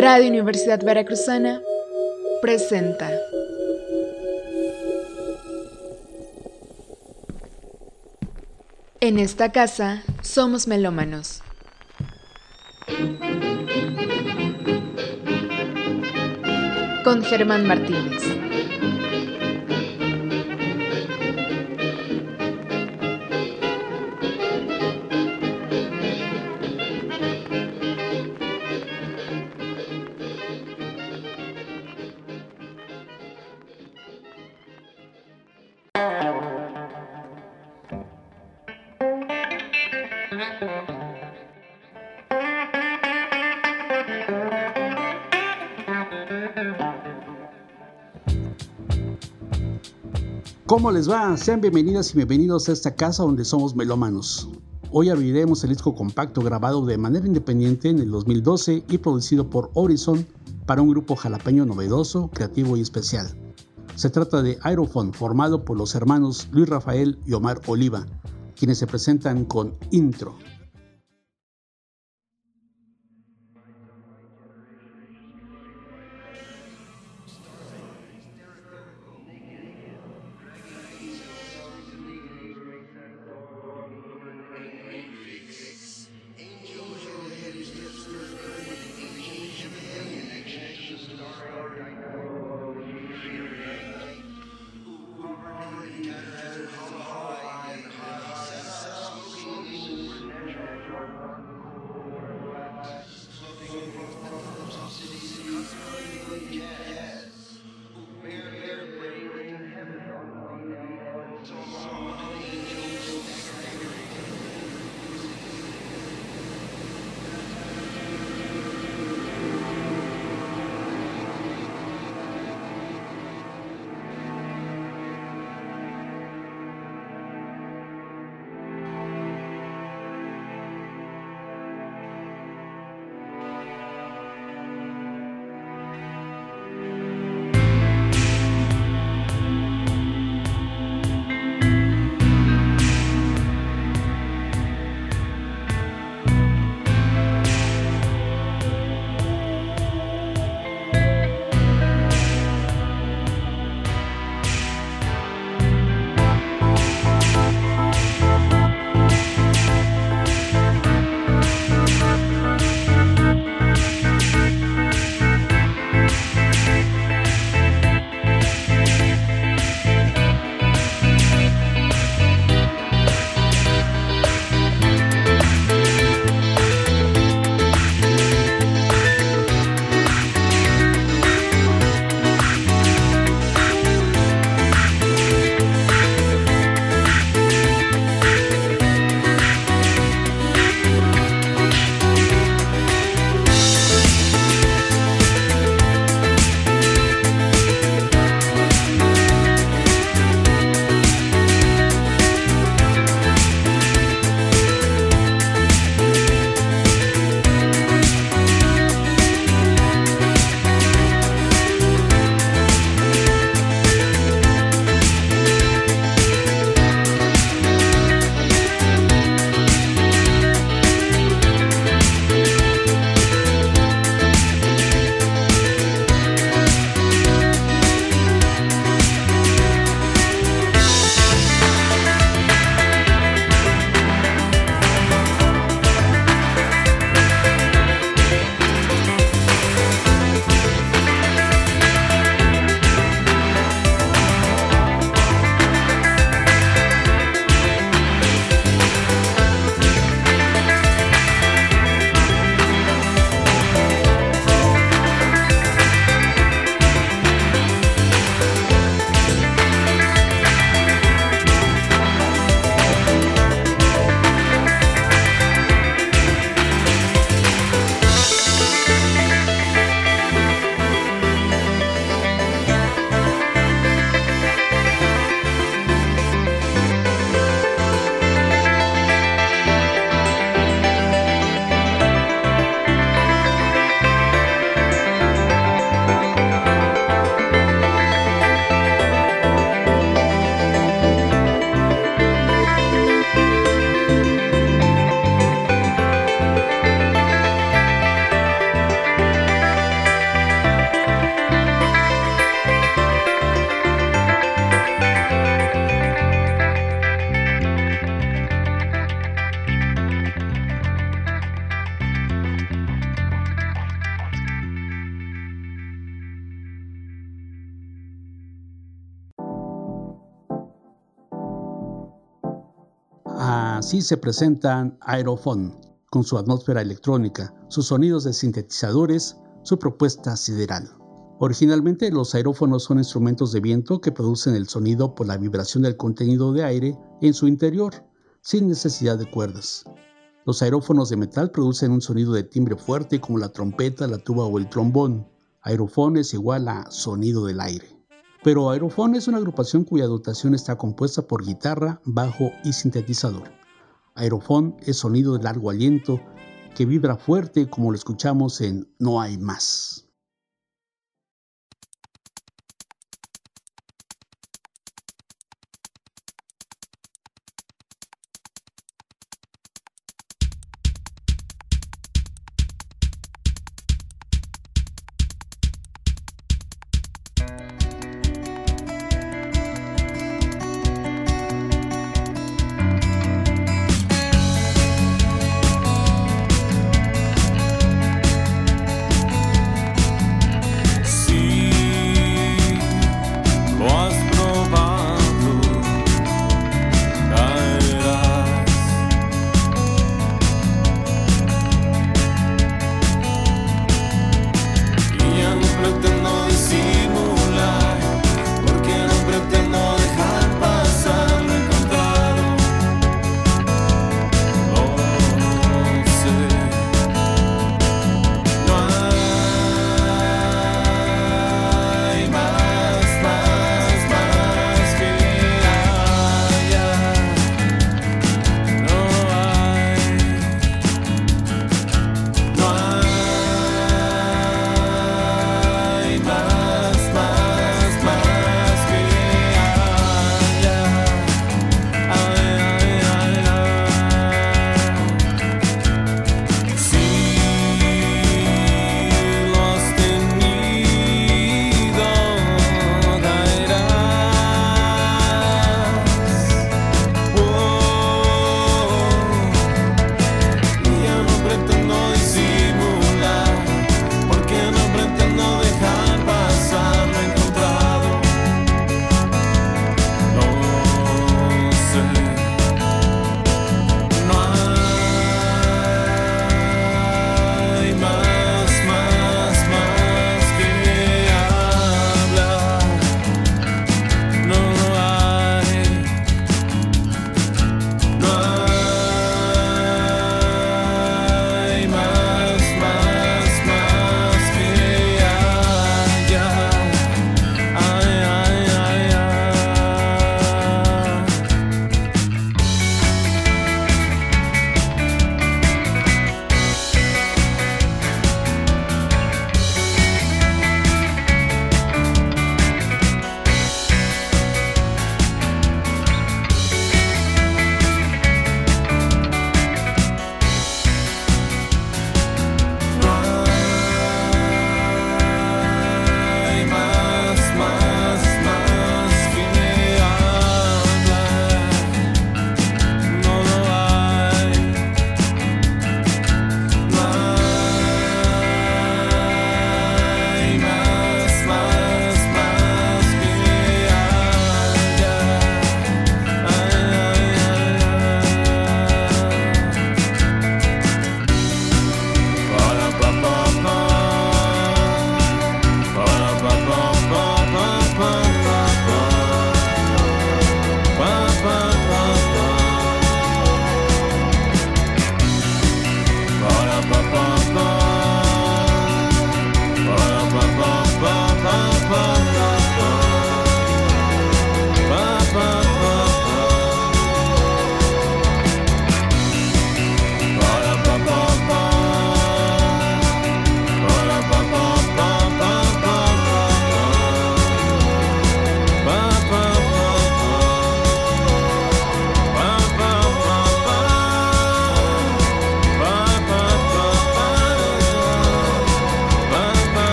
Radio Universidad Veracruzana presenta. En esta casa somos melómanos. Con Germán Martínez. ¿Cómo les va? Sean bienvenidas y bienvenidos a esta casa donde somos melómanos. Hoy abriremos el disco compacto grabado de manera independiente en el 2012 y producido por Horizon para un grupo jalapeño novedoso, creativo y especial. Se trata de Aerophone, formado por los hermanos Luis Rafael y Omar Oliva, quienes se presentan con Intro. Se presentan Aerophone, con su atmósfera electrónica, sus sonidos de sintetizadores, su propuesta sideral. Originalmente los aerófonos son instrumentos de viento que producen el sonido por la vibración del contenido de aire en su interior, sin necesidad de cuerdas. Los aerófonos de metal producen un sonido de timbre fuerte como la trompeta, la tuba o el trombón. Aerofón es igual a sonido del aire. Pero aerofón es una agrupación cuya dotación está compuesta por guitarra, bajo y sintetizador. Aerofón es sonido de largo aliento que vibra fuerte como lo escuchamos en No hay más.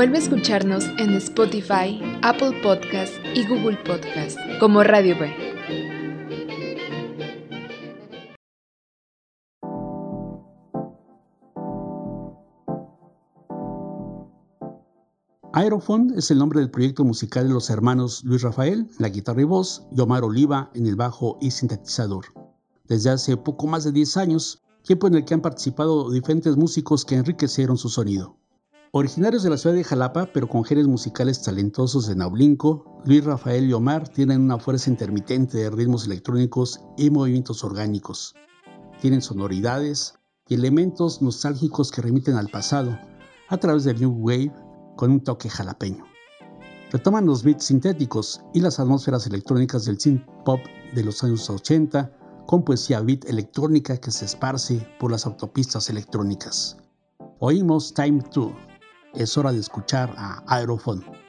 Vuelve a escucharnos en Spotify, Apple Podcast y Google Podcast como Radio B. Aerofond es el nombre del proyecto musical de los hermanos Luis Rafael, la guitarra y voz, y Omar Oliva en el bajo y sintetizador. Desde hace poco más de 10 años, tiempo en el que han participado diferentes músicos que enriquecieron su sonido. Originarios de la ciudad de Jalapa, pero con genes musicales talentosos de Naulinco, Luis Rafael y Omar tienen una fuerza intermitente de ritmos electrónicos y movimientos orgánicos. Tienen sonoridades y elementos nostálgicos que remiten al pasado, a través del New Wave, con un toque jalapeño. Retoman los beats sintéticos y las atmósferas electrónicas del synth pop de los años 80, con poesía beat electrónica que se esparce por las autopistas electrónicas. Oímos Time 2 es hora de escuchar a Aerofon.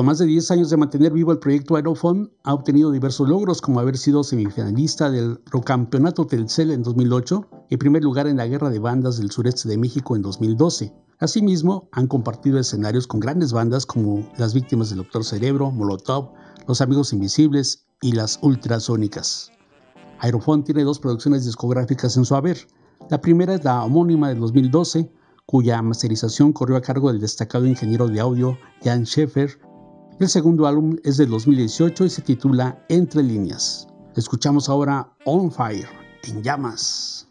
Con más de 10 años de mantener vivo el proyecto Aerofon, ha obtenido diversos logros como haber sido semifinalista del Procampeonato Telcel en 2008 y primer lugar en la Guerra de Bandas del Sureste de México en 2012. Asimismo, han compartido escenarios con grandes bandas como Las Víctimas del Doctor Cerebro, Molotov, Los Amigos Invisibles y Las Ultrasónicas. Aerofon tiene dos producciones discográficas en su haber. La primera es la homónima del 2012, cuya masterización corrió a cargo del destacado ingeniero de audio Jan Scheffer el segundo álbum es del 2018 y se titula Entre líneas. Escuchamos ahora On Fire, en llamas.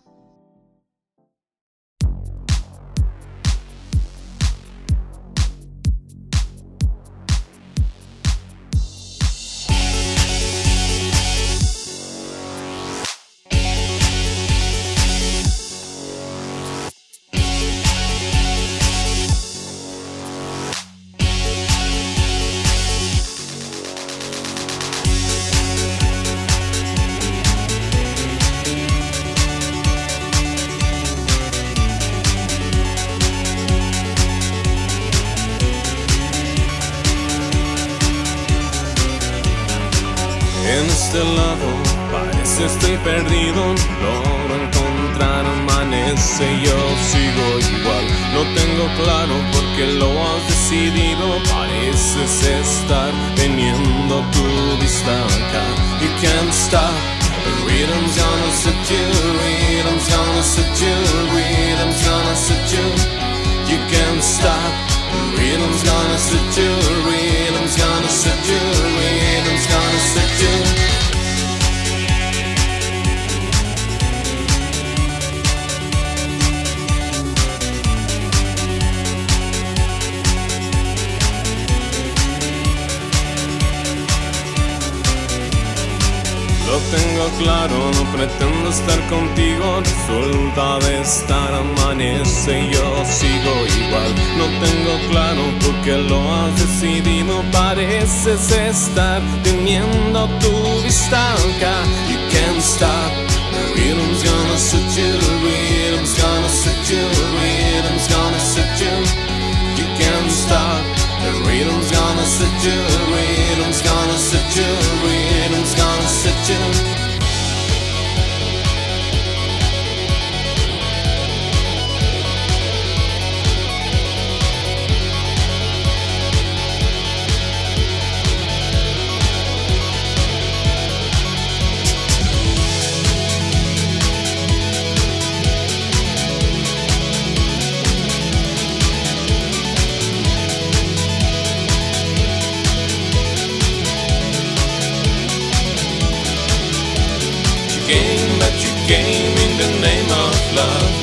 Claro, no pretendo estar contigo. Resulta de estar amanece y yo sigo igual. No tengo claro por qué lo has decidido. Pareces estar teniendo tu vista acá. You can't stop. The rhythm's gonna set you. The rhythm's gonna set you. The rhythm's gonna set you. You can't stop. The rhythm's gonna set you. The rhythm's gonna set you. The rhythm's gonna set you. the name of love.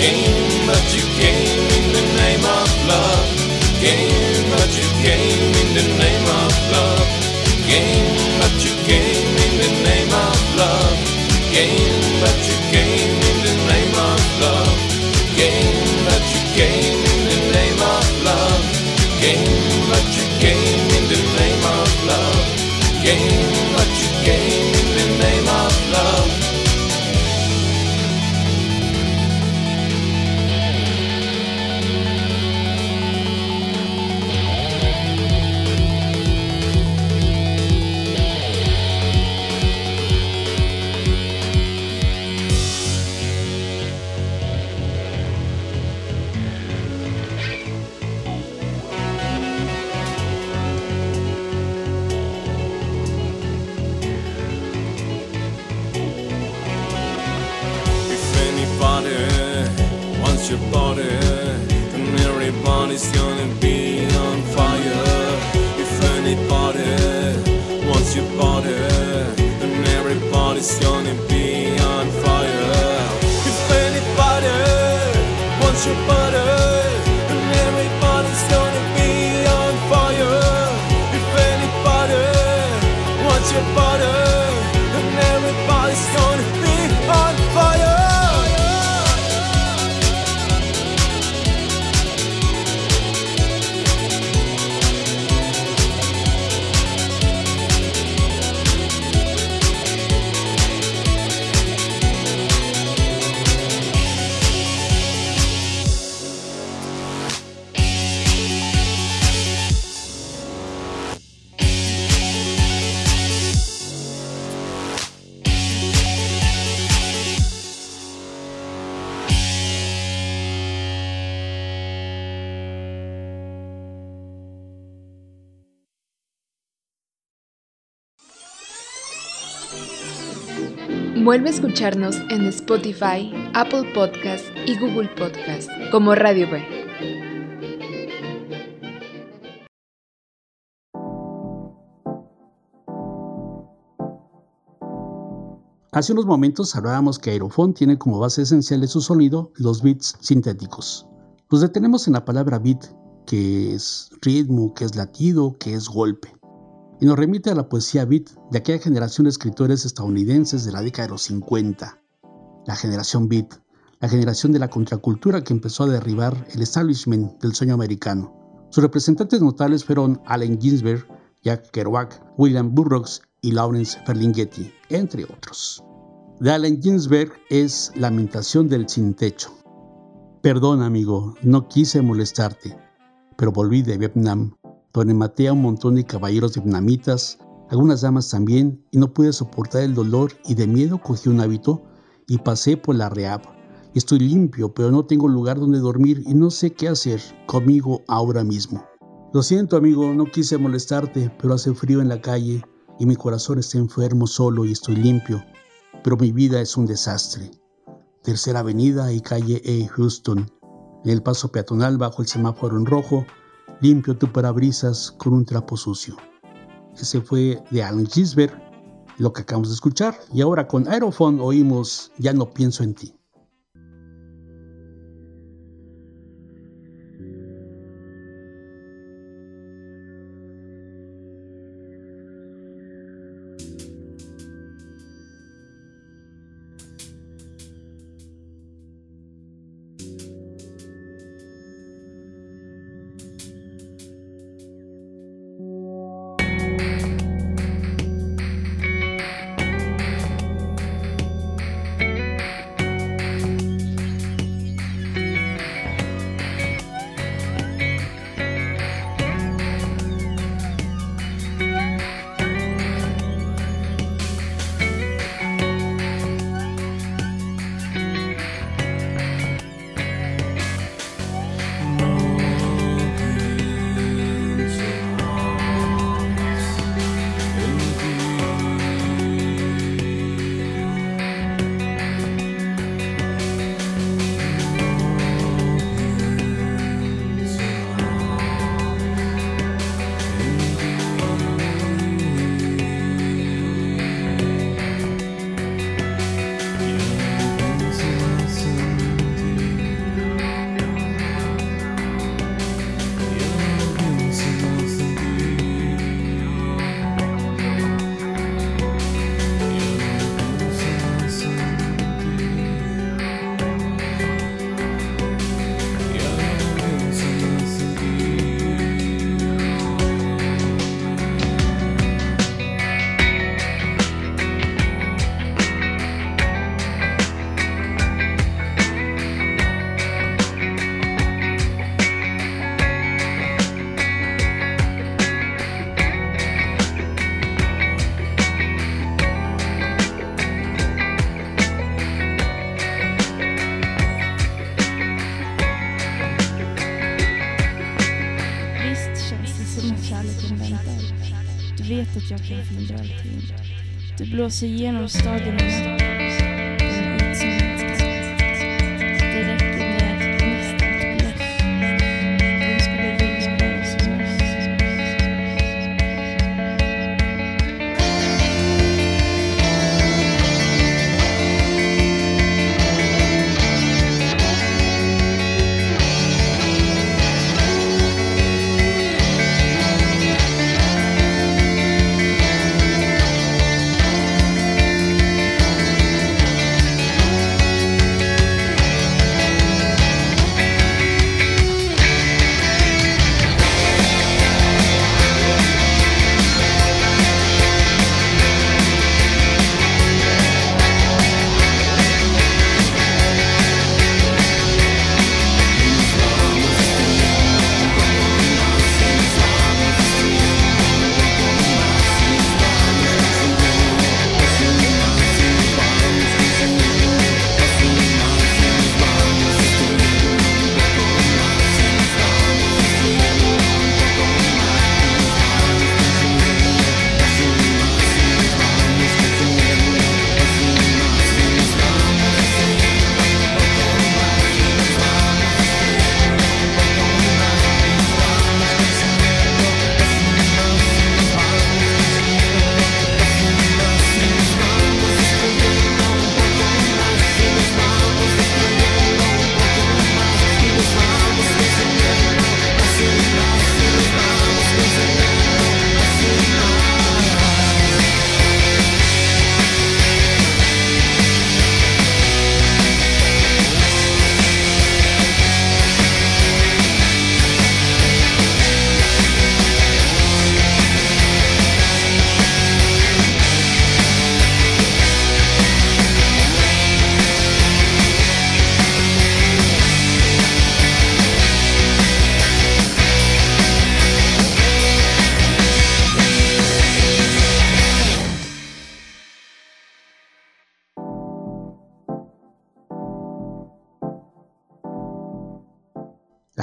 Gain much you came. in the name of love. Gain much you came. in the name of love. Gain much you came. in the name of love. Gain Vuelve a escucharnos en Spotify, Apple Podcast y Google Podcast como Radio B. Hace unos momentos hablábamos que Aerofón tiene como base esencial de su sonido los beats sintéticos. Nos detenemos en la palabra beat, que es ritmo, que es latido, que es golpe. Y nos remite a la poesía beat de aquella generación de escritores estadounidenses de la década de los 50. La generación beat, la generación de la contracultura que empezó a derribar el establishment del sueño americano. Sus representantes notables fueron Allen Ginsberg, Jack Kerouac, William Burroughs y Lawrence Ferlinghetti, entre otros. De Allen Ginsberg es Lamentación del sin techo. Perdón, amigo, no quise molestarte pero volví de Vietnam, donde a un montón de caballeros vietnamitas, algunas damas también, y no pude soportar el dolor y de miedo cogí un hábito y pasé por la Reab. Estoy limpio, pero no tengo lugar donde dormir y no sé qué hacer conmigo ahora mismo. Lo siento, amigo, no quise molestarte, pero hace frío en la calle y mi corazón está enfermo solo y estoy limpio, pero mi vida es un desastre. Tercera Avenida y calle E. Houston, en el paso peatonal bajo el semáforo en rojo, limpio tu parabrisas con un trapo sucio. Ese fue de Alan Gisbert, lo que acabamos de escuchar. Y ahora con Aerophone oímos Ya no pienso en ti. Jag kan förhindra allting. Du blåser igenom staden och staden.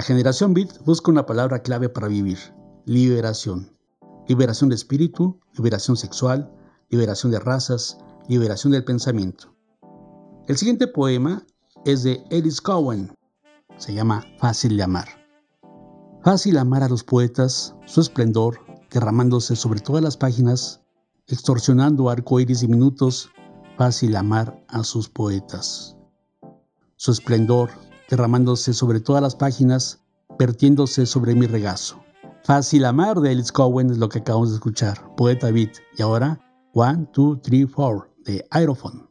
Generación Beat busca una palabra clave para vivir, liberación. Liberación de espíritu, liberación sexual, liberación de razas, liberación del pensamiento. El siguiente poema es de Ellis Cowen. Se llama Fácil de amar. Fácil amar a los poetas, su esplendor derramándose sobre todas las páginas, extorsionando arcoíris diminutos, fácil amar a sus poetas. Su esplendor derramándose sobre todas las páginas, vertiéndose sobre mi regazo. Fácil amar de Alice Cowen es lo que acabamos de escuchar, poeta beat, y ahora One, Two, Three, Four de Aerophone.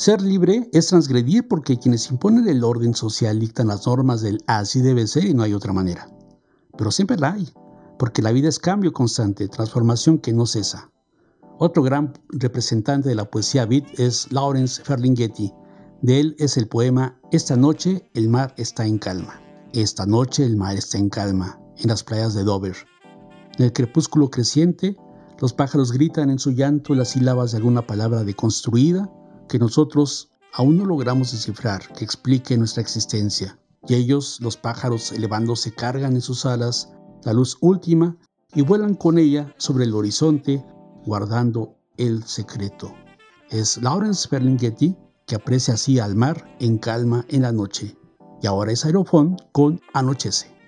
Ser libre es transgredir porque quienes imponen el orden social dictan las normas del así debe ser y no hay otra manera. Pero siempre la hay, porque la vida es cambio constante, transformación que no cesa. Otro gran representante de la poesía beat es Lawrence Ferlinghetti. De él es el poema Esta noche el mar está en calma. Esta noche el mar está en calma, en las playas de Dover. En el crepúsculo creciente, los pájaros gritan en su llanto las sílabas de alguna palabra deconstruida que nosotros aún no logramos descifrar que explique nuestra existencia. Y ellos, los pájaros elevándose, cargan en sus alas la luz última y vuelan con ella sobre el horizonte, guardando el secreto. Es Lawrence Ferlinghetti que aprecia así al mar en calma en la noche. Y ahora es Aerofón con Anochece.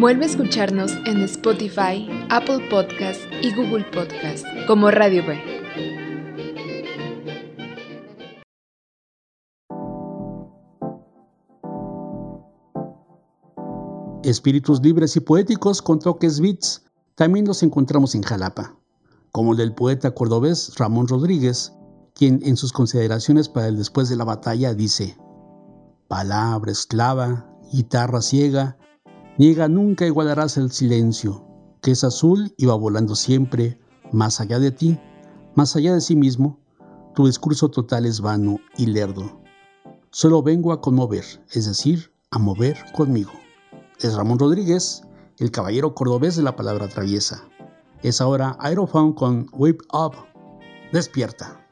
Vuelve a escucharnos en Spotify, Apple Podcast y Google Podcast como Radio B. Espíritus libres y poéticos con toques beats también los encontramos en Jalapa, como el del poeta cordobés Ramón Rodríguez, quien en sus consideraciones para el después de la batalla dice, palabra esclava, guitarra ciega, Niega nunca igualarás el silencio, que es azul y va volando siempre, más allá de ti, más allá de sí mismo. Tu discurso total es vano y lerdo. Solo vengo a conmover, es decir, a mover conmigo. Es Ramón Rodríguez, el caballero cordobés de la palabra traviesa. Es ahora Aerophone con Whip Up. Despierta.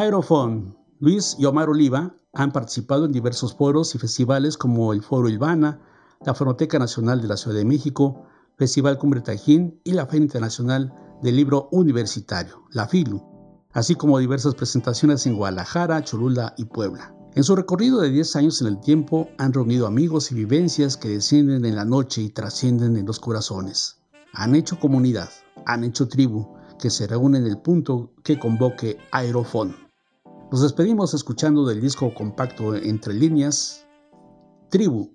Aerofon, Luis y Omar Oliva han participado en diversos foros y festivales como el Foro Ilvana, la Fonoteca Nacional de la Ciudad de México, Festival Cumbre Tajín y la Feria Internacional del Libro Universitario, la FILU, así como diversas presentaciones en Guadalajara, Cholula y Puebla. En su recorrido de 10 años en el tiempo han reunido amigos y vivencias que descienden en la noche y trascienden en los corazones. Han hecho comunidad, han hecho tribu, que se reúne en el punto que convoque Aerofón. Nos despedimos escuchando del disco compacto Entre líneas, Tribu,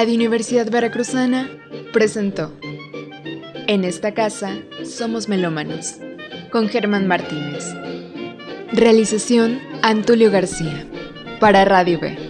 Radio Universidad Veracruzana presentó En esta casa somos melómanos, con Germán Martínez. Realización Antulio García, para Radio B.